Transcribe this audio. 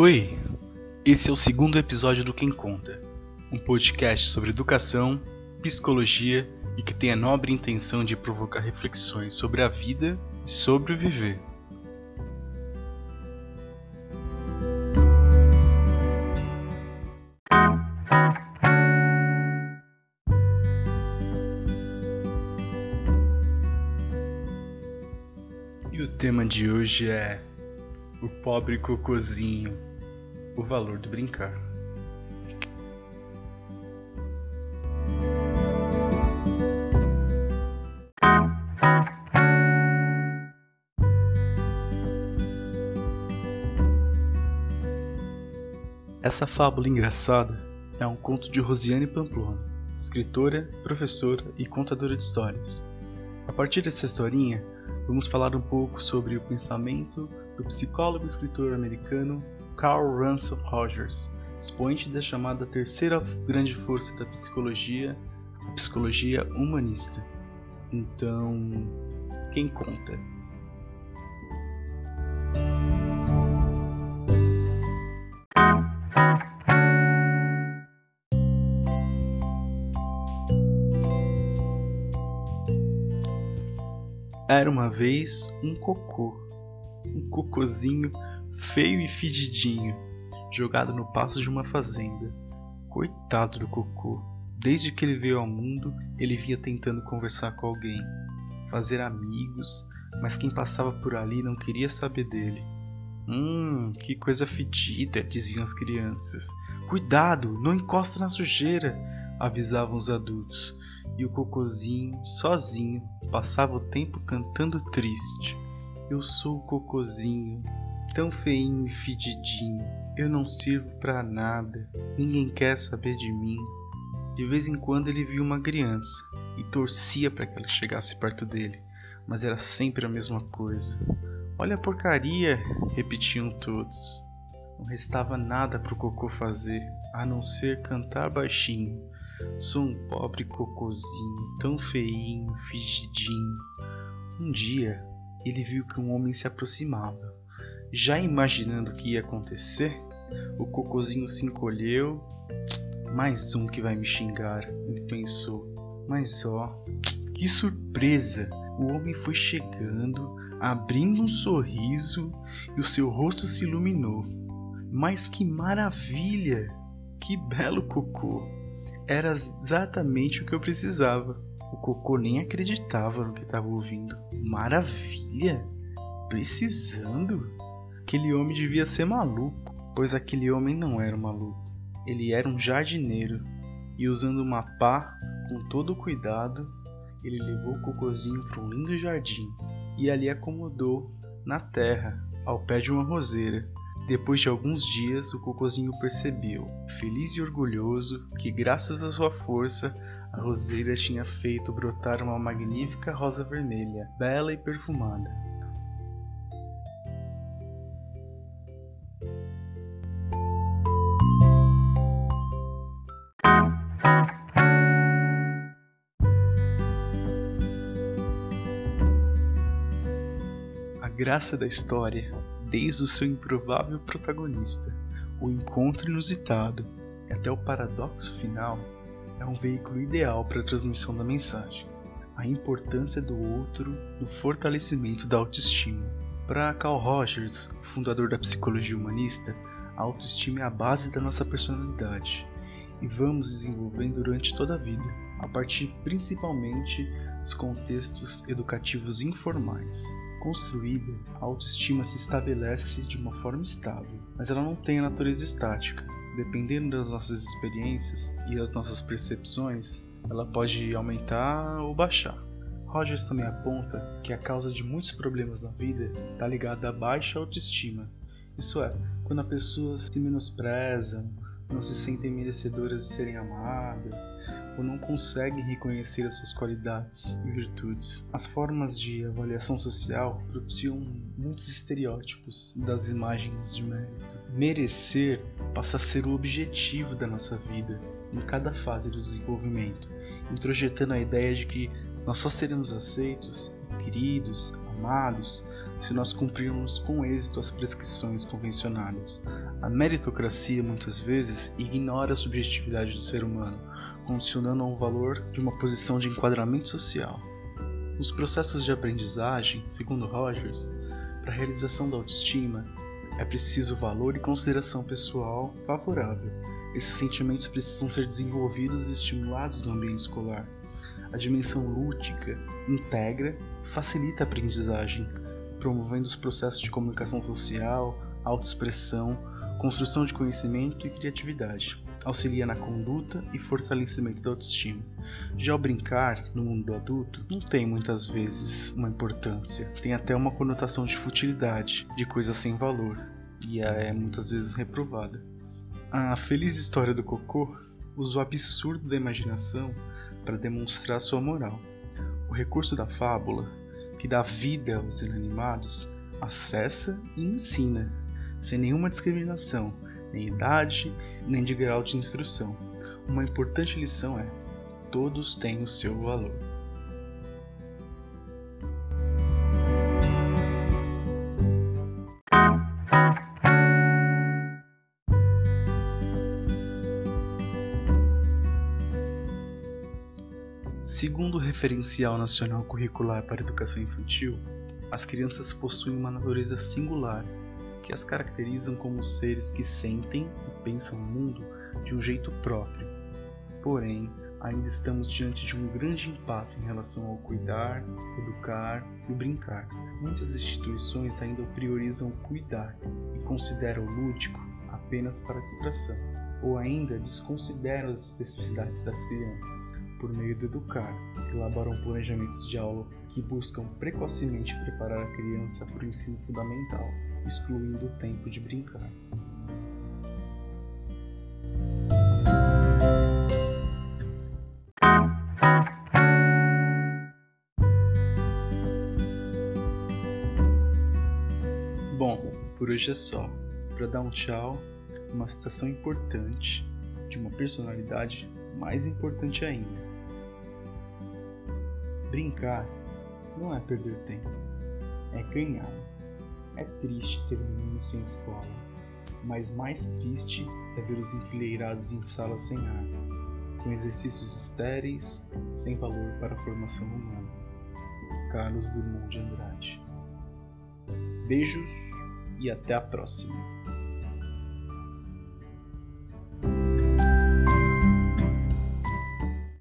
Oi, esse é o segundo episódio do Quem Conta, um podcast sobre educação, psicologia e que tem a nobre intenção de provocar reflexões sobre a vida e sobre o viver. E o tema de hoje é o pobre cocozinho, o valor do brincar. Essa fábula engraçada é um conto de Rosiane Pamplona, escritora, professora e contadora de histórias. A partir dessa historinha, vamos falar um pouco sobre o pensamento do psicólogo e escritor americano Carl Ransom Rogers, expoente da chamada terceira grande força da psicologia, a psicologia humanista. Então, quem conta? Era uma vez um cocô, um cocôzinho feio e fedidinho, jogado no passo de uma fazenda. Coitado do cocô. Desde que ele veio ao mundo, ele vinha tentando conversar com alguém, fazer amigos, mas quem passava por ali não queria saber dele. Hum, que coisa fedida, diziam as crianças. Cuidado, não encosta na sujeira, avisavam os adultos. E o cocozinho, sozinho, passava o tempo cantando triste. Eu sou o cocozinho, tão feinho e fedidinho. Eu não sirvo para nada, ninguém quer saber de mim. De vez em quando ele via uma criança e torcia para que ela chegasse perto dele, mas era sempre a mesma coisa. Olha a porcaria, repetiam todos. Não restava nada para o cocô fazer, a não ser cantar baixinho. Sou um pobre cocôzinho, tão feinho, fedidinho. Um dia, ele viu que um homem se aproximava. Já imaginando o que ia acontecer, o cocôzinho se encolheu. Mais um que vai me xingar, ele pensou. Mas ó, que surpresa! O homem foi chegando, abrindo um sorriso e o seu rosto se iluminou. Mas que maravilha! Que belo cocô! Era exatamente o que eu precisava. O cocô nem acreditava no que estava ouvindo. Maravilha! Precisando? Aquele homem devia ser maluco, pois aquele homem não era um maluco. Ele era um jardineiro e, usando uma pá com todo cuidado, ele levou o cocôzinho para um lindo jardim e ali acomodou na terra, ao pé de uma roseira. Depois de alguns dias, o cocôzinho percebeu, feliz e orgulhoso, que graças à sua força, a roseira tinha feito brotar uma magnífica rosa vermelha, bela e perfumada. Graça da história, desde o seu improvável protagonista, o encontro inusitado, até o paradoxo final, é um veículo ideal para a transmissão da mensagem. A importância do outro no fortalecimento da autoestima. Para Carl Rogers, fundador da psicologia humanista, a autoestima é a base da nossa personalidade e vamos desenvolvendo durante toda a vida, a partir principalmente dos contextos educativos informais. Construída, a autoestima se estabelece de uma forma estável, mas ela não tem a natureza estática. Dependendo das nossas experiências e as nossas percepções, ela pode aumentar ou baixar. Rogers também aponta que a causa de muitos problemas na vida está ligada à baixa autoestima. Isso é, quando a pessoa se menospreza, não se sentem merecedoras de serem amadas ou não conseguem reconhecer as suas qualidades e virtudes. As formas de avaliação social propiciam muitos estereótipos das imagens de mérito. Merecer passa a ser o objetivo da nossa vida em cada fase do desenvolvimento, introjetando a ideia de que nós só seremos aceitos, queridos, amados se nós cumprirmos com êxito as prescrições convencionadas. A meritocracia muitas vezes ignora a subjetividade do ser humano, condicionando a um valor de uma posição de enquadramento social. Nos processos de aprendizagem, segundo Rogers, para a realização da autoestima, é preciso valor e consideração pessoal favorável. Esses sentimentos precisam ser desenvolvidos e estimulados no ambiente escolar. A dimensão lúdica integra facilita a aprendizagem, promovendo os processos de comunicação social, autoexpressão, construção de conhecimento e criatividade. Auxilia na conduta e fortalecimento da autoestima. Já o brincar, no mundo adulto, não tem muitas vezes uma importância. Tem até uma conotação de futilidade, de coisa sem valor, e é muitas vezes reprovada. A feliz história do Cocô usa o absurdo da imaginação para demonstrar sua moral. O recurso da fábula, que dá vida aos inanimados, acessa e ensina, sem nenhuma discriminação, nem idade, nem de grau de instrução. Uma importante lição é: todos têm o seu valor. Segundo o Referencial Nacional Curricular para Educação Infantil, as crianças possuem uma natureza singular que as caracterizam como seres que sentem e pensam o mundo de um jeito próprio. Porém, ainda estamos diante de um grande impasse em relação ao cuidar, educar e brincar. Muitas instituições ainda priorizam cuidar e consideram o lúdico apenas para distração, ou ainda desconsideram as especificidades das crianças, por meio do educar, elaboram planejamentos de aula que buscam precocemente preparar a criança para o ensino fundamental, excluindo o tempo de brincar. Bom, por hoje é só. Para dar um tchau, uma citação importante de uma personalidade mais importante ainda. Brincar não é perder tempo, é ganhar. É triste ter um menino sem escola, mas mais triste é ver os enfileirados em salas sem ar, com exercícios estéreis, sem valor para a formação humana. Carlos Drummond de Andrade. Beijos e até a próxima.